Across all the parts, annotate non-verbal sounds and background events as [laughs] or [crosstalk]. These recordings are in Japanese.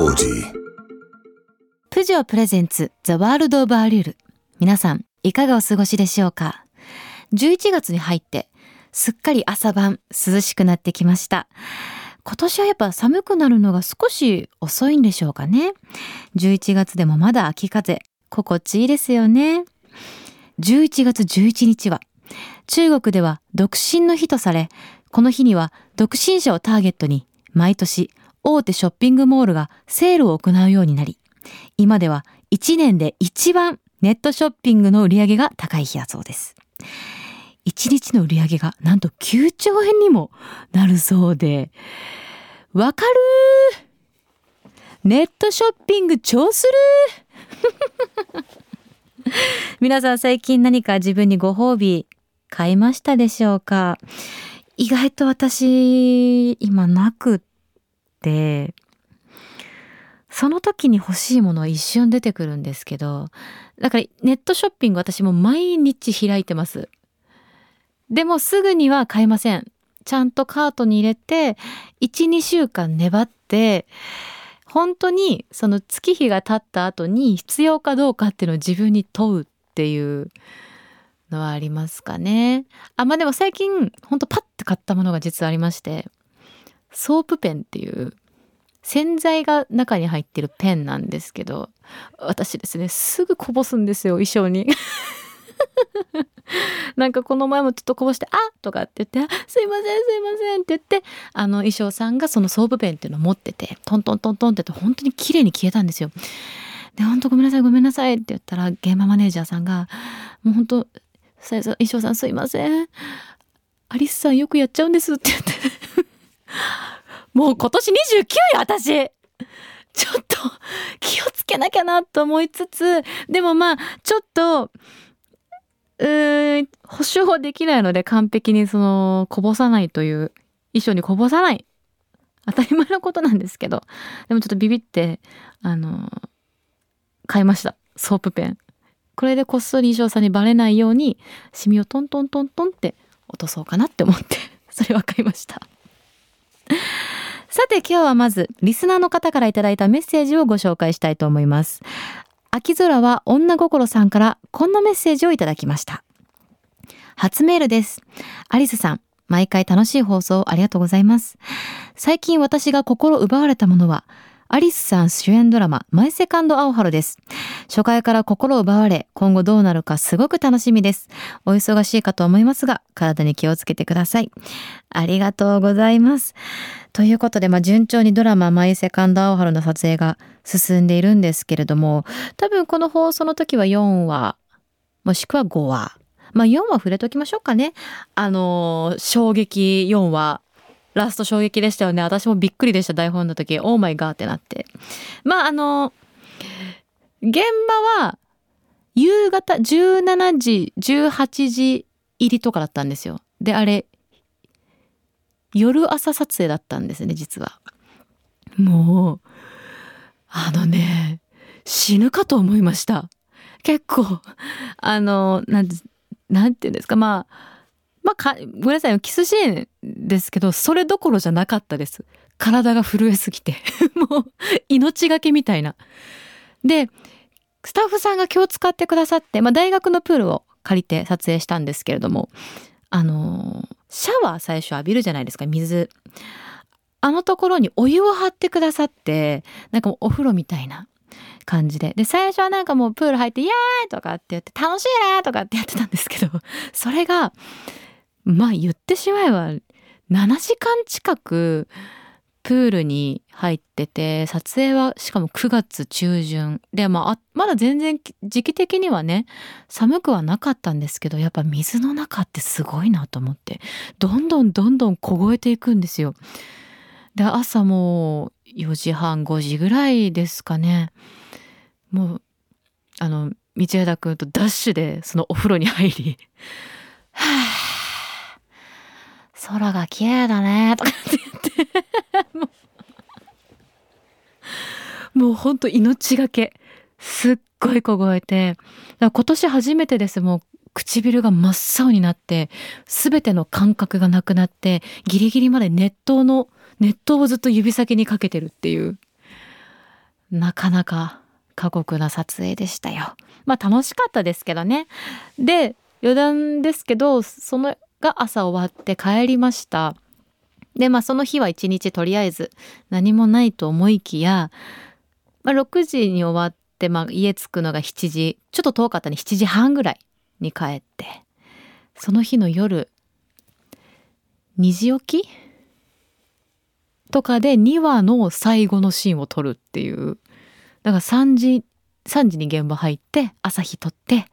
Audi. プジョープレゼンツザワールドオブアリュール。皆さんいかがお過ごしでしょうか？11月に入ってすっかり朝晩涼しくなってきました。今年はやっぱ寒くなるのが少し遅いんでしょうかね？11月でもまだ秋風心地いいですよね。11月11日は中国では独身の日とされこの日には独身者をターゲットに毎年大手ショッピングモールがセールを行うようになり今では1年で一番ネットショッピングの売り上げが高い日だそうです。1日の売り上げがなんと9兆円にもなるそうで、わかるネットショッピング超する [laughs] 皆さん最近何か自分にご褒美買いましたでしょうか？意外と私今なくて。その時に欲しいものは一瞬出てくるんですけどだからネットショッピング私も毎日開いてます。でもすぐには買えません。ちゃんとカートに入れて12週間粘って本当にその月日が経った後に必要かどうかっていうのを自分に問うっていうのはありますかね。あまあでも最近本当パッて買ったものが実はありまして。ソープペンっていう洗剤が中に入ってるペンなんですけど私ですねすぐこぼすんですよ衣装に。[laughs] なんかこの前もちょっとこぼして「あとかって言って「すいませんすいません」って言ってあの衣装さんがそのソープペンっていうのを持っててトントントントンって言って本当に綺麗に消えたんですよ。で本当ごめんなさいごめんなさいって言ったら現場マネージャーさんがもう本当さ衣装さんすいません。アリスさんよくやっちゃうんですって言って。もう今年29よ私。ちょっと気をつけなきゃなと思いつつでもまあちょっとうーん保証はできないので完璧にそのこぼさないという衣装にこぼさない。当たり前のことなんですけどでもちょっとビビってあの買いました。ソープペン。これでこっそり衣装さんにバレないようにシミをトントントントンって落とそうかなって思ってそれは買いました。さて今日はまずリスナーの方からいただいたメッセージをご紹介したいと思います。秋空は女心さんからこんなメッセージをいただきました。初メールです。アリスさん毎回楽しい放送ありがとうございます。最近私が心奪われたものはアリスさん主演ドラママイセカンドアオハルです。初回から心を奪われ今後どうなるかすごく楽しみです。お忙しいかと思いますが体に気をつけてください。ありがとうございます。ということで、まあ、順調にドラマ「マイ・セカンド・アオハル」の撮影が進んでいるんですけれども多分この放送の時は4話もしくは5話。まあ4話触れときましょうかね。あの衝撃4話ラスト衝撃でしたよね。私もびっくりでした台本の時。オーマイガーってなって。まああの現場は夕方17時18時入りとかだったんですよ。であれ夜朝撮影だったんですね実は。もうあのね死ぬかと思いました。結構あのなんてなんていうんですか。まあまあごめんなさいキスシーンですけどそれどころじゃなかったです。体が震えすぎて。[laughs] もう命がけみたいな。でスタッフさんが気を使ってくださって、まあ、大学のプールを借りて撮影したんですけれどもあのシャワー最初浴びるじゃないですか水。あのところにお湯を張ってくださってなんかもうお風呂みたいな感じで。で最初はなんかもうプール入って「イエーイ!」とかって言って「楽しいね!」とかってやってたんですけどそれがまあ言ってしまえば7時間近くプールに入ってて撮影はしかも9月中旬。で、まあ、まだ全然時期的にはね寒くはなかったんですけどやっぱ水の中ってすごいなと思って。どんどんどんどん凍えていくんですよ。で朝もう4時半5時ぐらいですかね。もうあの道枝君とダッシュでそのお風呂に入り「はあ空が綺麗だね」とかって言って。もう。もうほんと命がけ。すっごい凍えて。今年初めてです。もう唇が真っ青になって。全ての感覚がなくなって。ギリギリまで熱湯の熱湯をずっと指先にかけてるっていう。なかなか過酷な撮影でしたよ。まあ楽しかったですけどね。で余談ですけどそのが朝終わって帰りました。でまあその日は一日とりあえず何もないと思いきや、まあ、6時に終わって、まあ、家着くのが7時ちょっと遠かったね7時半ぐらいに帰ってその日の夜2時起きとかで2話の最後のシーンを撮るっていうだから3時3時に現場入って朝日撮って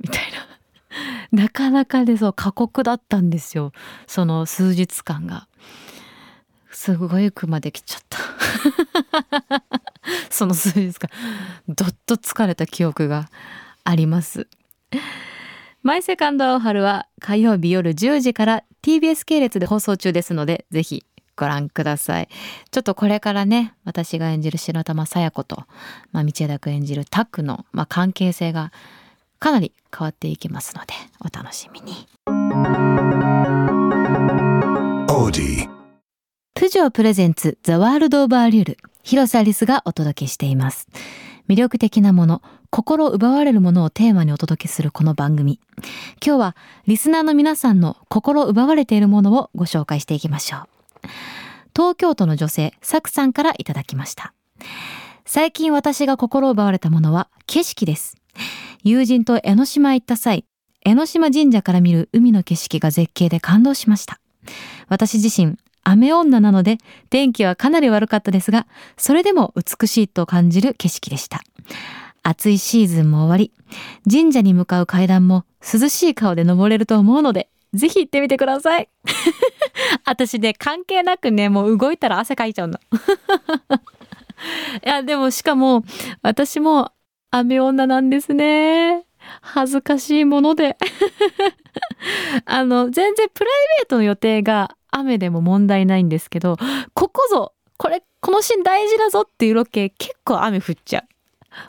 みたいな [laughs] なかなかでそう過酷だったんですよ。その数日間が。すごい熊できちゃった。[laughs] その数日間。どっと疲れた記憶があります。マイセカンドアオハルは火曜日夜10時から TBS 系列で放送中ですのでぜひご覧ください。ちょっとこれからね、私が演じる白玉さや子と、まあ、道枝君演じるタックの、まあ、関係性がかなり変わっていきますので、お楽しみに。プジョープレゼンツザワールドオブアリュール広瀬アリスがお届けしています。魅力的なもの、心奪われるものをテーマにお届けするこの番組。今日はリスナーの皆さんの心奪われているものをご紹介していきましょう。東京都の女性、サクさんからいただきました。最近私が心奪われたものは景色です。友人と江ノ島行った際、江ノ島神社から見る海の景色が絶景で感動しました。私自身、雨女なので天気はかなり悪かったですが、それでも美しいと感じる景色でした。暑いシーズンも終わり、神社に向かう階段も涼しい顔で登れると思うので、ぜひ行ってみてください。[laughs] 私ね、関係なくね、もう動いたら汗かいちゃうの。[laughs] いや、でもしかも、私も雨女なんですね。恥ずかしいもので。[laughs] あの、全然プライベートの予定が雨でも問題ないんですけど、ここぞ、これ、このシーン大事だぞっていうロケ結構雨降っちゃう。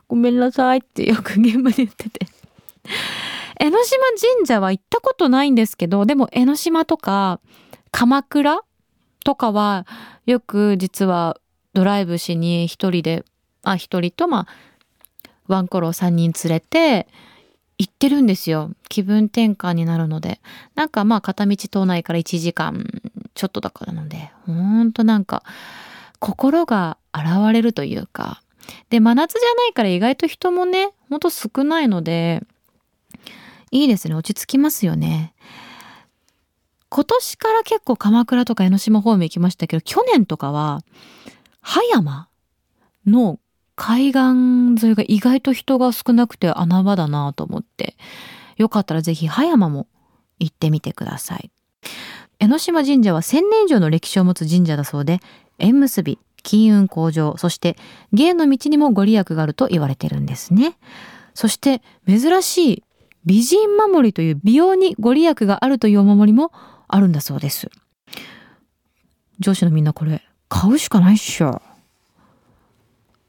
ごめんなさいってよく現場で言ってて。江ノ島神社は行ったことないんですけど、でも江ノ島とか鎌倉とかはよく実はドライブしに一人で、あ、一人とまあ、ワンコロ3人連れて行ってるんですよ。気分転換になるので。なんかまあ片道島内から1時間ちょっとだからなので、ほんとなんか心が洗われるというか。で、真夏じゃないから意外と人もね、ほんと少ないので、いいですね。落ち着きますよね。今年から結構鎌倉とか江ノ島方面行きましたけど、去年とかは、葉山の海岸沿いが意外と人が少なくて穴場だなと思って、よかったらぜひ葉山も行ってみてください。江ノ島神社は1000年以上の歴史を持つ神社だそうで、縁結び、金運向上、そして芸の道にもご利益があると言われてるんですね。そして珍しい美人守りという美容にご利益があるというお守りもあるんだそうです。上司のみんなこれ買うしかないっしょ。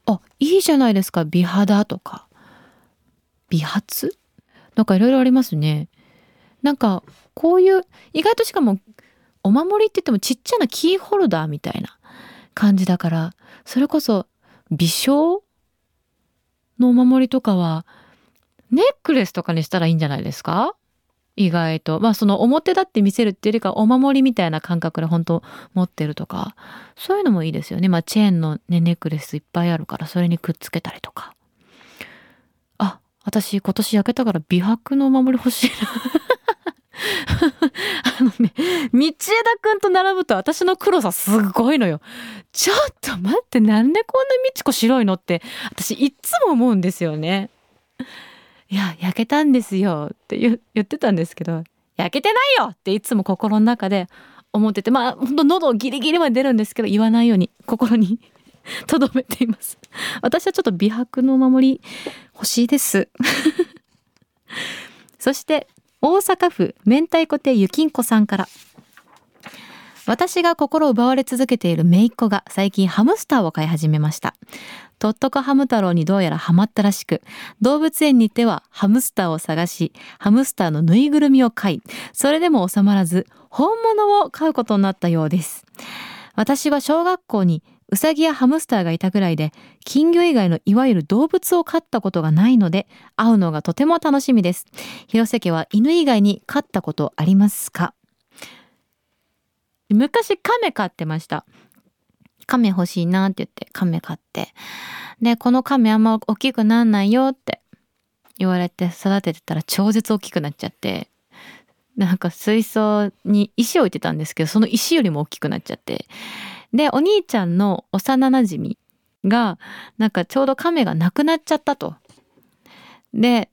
あ、いいじゃないですか。美肌とか。美髪？なんかいろいろありますね。なんかこういう意外としかもお守りって言ってもちっちゃなキーホルダーみたいな感じだからそれこそ微笑のお守りとかはネックレスとかにしたらいいんじゃないですか？意外と。まあその表立って見せるっていうよりかお守りみたいな感覚で本当持ってるとかそういうのもいいですよね。まあチェーンの、ね、ネックレスいっぱいあるからそれにくっつけたりとか。あ私今年焼けたから美白のお守り欲しいな。[laughs] あのね道枝くんと並ぶと私の黒さすごいのよ。ちょっと待ってなんでこんなみちこ白いのって私いっつも思うんですよね。いや、焼けたんですよって言ってたんですけど、焼けてないよっていつも心の中で思ってて、まあ、ほんと喉ギリギリまで出るんですけど、言わないように心に [laughs] 留めています。私はちょっと美白のお守り欲しいです。そして、大阪府明太子亭ゆきんこさんから。私が心奪われ続けている姪っ子が最近ハムスターを飼い始めました。とっとこハム太郎にどうやらハマったらしく、動物園に行ってはハムスターを探し、ハムスターのぬいぐるみを買い、それでも収まらず、本物を買うことになったようです。私は小学校にウサギやハムスターがいたぐらいで、金魚以外のいわゆる動物を飼ったことがないので、会うのがとても楽しみです。広瀬家は犬以外に飼ったことありますか？昔亀飼ってました。亀欲しいなって言って亀買って。で、この亀あんま大きくなんないよって言われて育ててたら超絶大きくなっちゃって、なんか水槽に石置いてたんですけど、その石よりも大きくなっちゃって。で、お兄ちゃんの幼馴染が、なんかちょうど亀が亡くなっちゃったと。で、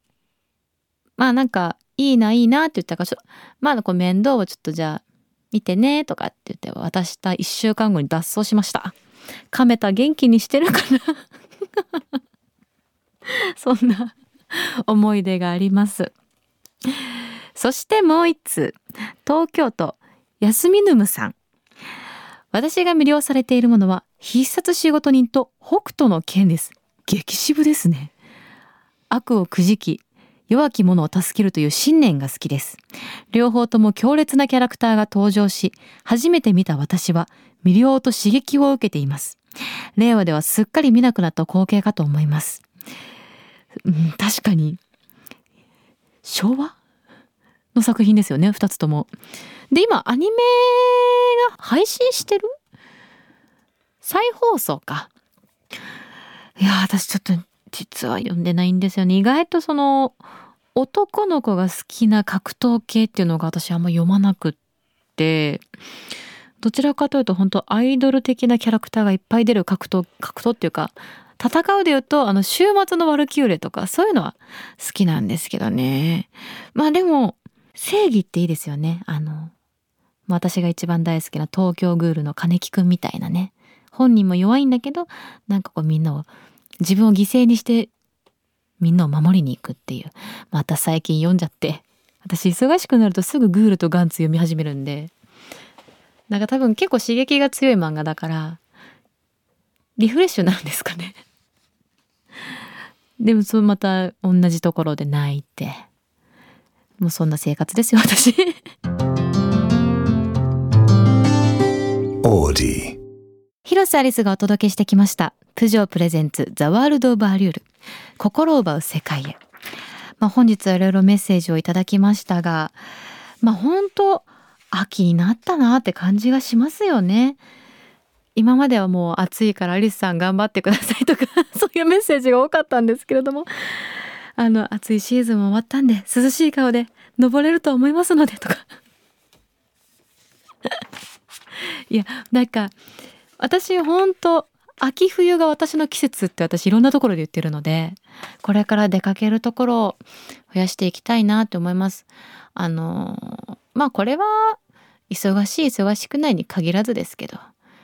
まあなんか、いいな、いいなって言ったから、まあこう面倒をちょっとじゃあ見てねとかって言って渡した1週間後に脱走しました。亀田元気にしてるかな？[laughs] そんな思い出があります。そしてもう一通、東京都休みぬむさん。私が魅了されているものは必殺仕事人と北斗の剣です。激渋ですね。悪をくじき、弱き者を助けるという信念が好きです。両方とも強烈なキャラクターが登場し、初めて見た私は魅了と刺激を受けています。令和ではすっかり見なくなった光景かと思います。うん、確かに、昭和の作品ですよね、二つとも。で、今、アニメが配信してる？再放送か。いや私ちょっと実は読んでないんですよね。意外とその男の子が好きな格闘系っていうのが私あんま読まなくってどちらかというと本当アイドル的なキャラクターがいっぱい出る格闘格闘っていうか戦うで言うとあの週末のワルキューレとかそういうのは好きなんですけどね。まあでも正義っていいですよね。あの私が一番大好きな東京グールの金木くんみたいなね。本人も弱いんだけどなんかこうみんなを自分を犠牲にしてみんなを守りに行くっていう。また最近読んじゃって。私忙しくなるとすぐグールとガンツ読み始めるんで。なんか多分結構刺激が強い漫画だからリフレッシュなんですかね。[laughs] でもそうまた同じところで泣いて。もうそんな生活ですよ私。広瀬アリスがお届けしてきました。プジョープレゼンツザワールドオブアリュール。心を奪う世界へ。まあ、本日はいろいろメッセージをいただきましたがまあ本当秋になったなって感じがしますよね。今まではもう暑いからアリスさん頑張ってくださいとか [laughs] そういうメッセージが多かったんですけれども。あの暑いシーズンも終わったんで涼しい顔で登れると思いますのでとか。[laughs] いやなんか私ほんと秋冬が私の季節って私いろんなところで言ってるのでこれから出かけるところを増やしていきたいなって思います。あのまあこれは忙しい忙しくないに限らずですけど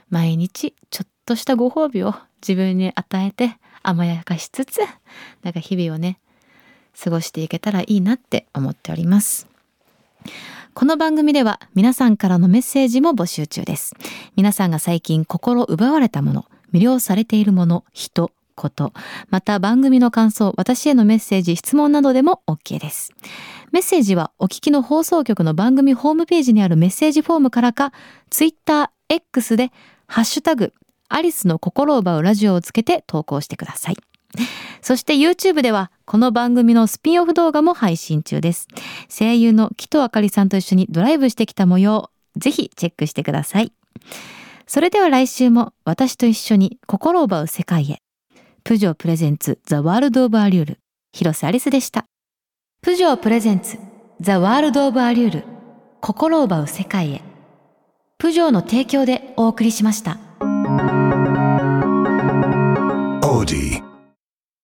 毎日ちょっとしたご褒美を自分に与えて甘やかしつつなんか日々をね過ごしていけたらいいなって思っております。この番組では皆さんからのメッセージも募集中です。皆さんが最近心奪われたもの、魅了されているもの、人、こと、また番組の感想、私へのメッセージ、質問などでも OK です。メッセージはお聞きの放送局の番組ホームページにあるメッセージフォームからか、Twitter、X で、ハッシュタグ、アリスの心奪うラジオをつけて投稿してください。そして YouTube ではこの番組のスピンオフ動画も配信中です。声優の木戸あかりさんと一緒にドライブしてきた模様、ぜひチェックしてください。それでは来週も私と一緒に心を奪う世界へ。プジョープレゼンツザワールドオブアリュール。広瀬アリスでした。プジョープレゼンツザワールドオブアリュール。心を奪う世界へ。プジョーの提供でお送りしました。オーディ